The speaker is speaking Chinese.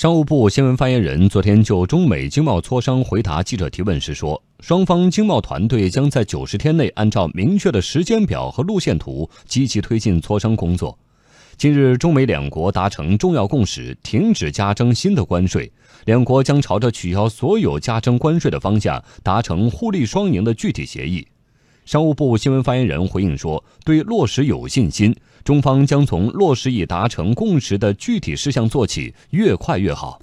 商务部新闻发言人昨天就中美经贸磋商回答记者提问时说，双方经贸团队将在九十天内按照明确的时间表和路线图积极推进磋商工作。近日，中美两国达成重要共识，停止加征新的关税，两国将朝着取消所有加征关税的方向达成互利双赢的具体协议。商务部新闻发言人回应说，对落实有信心。中方将从落实已达成共识的具体事项做起，越快越好。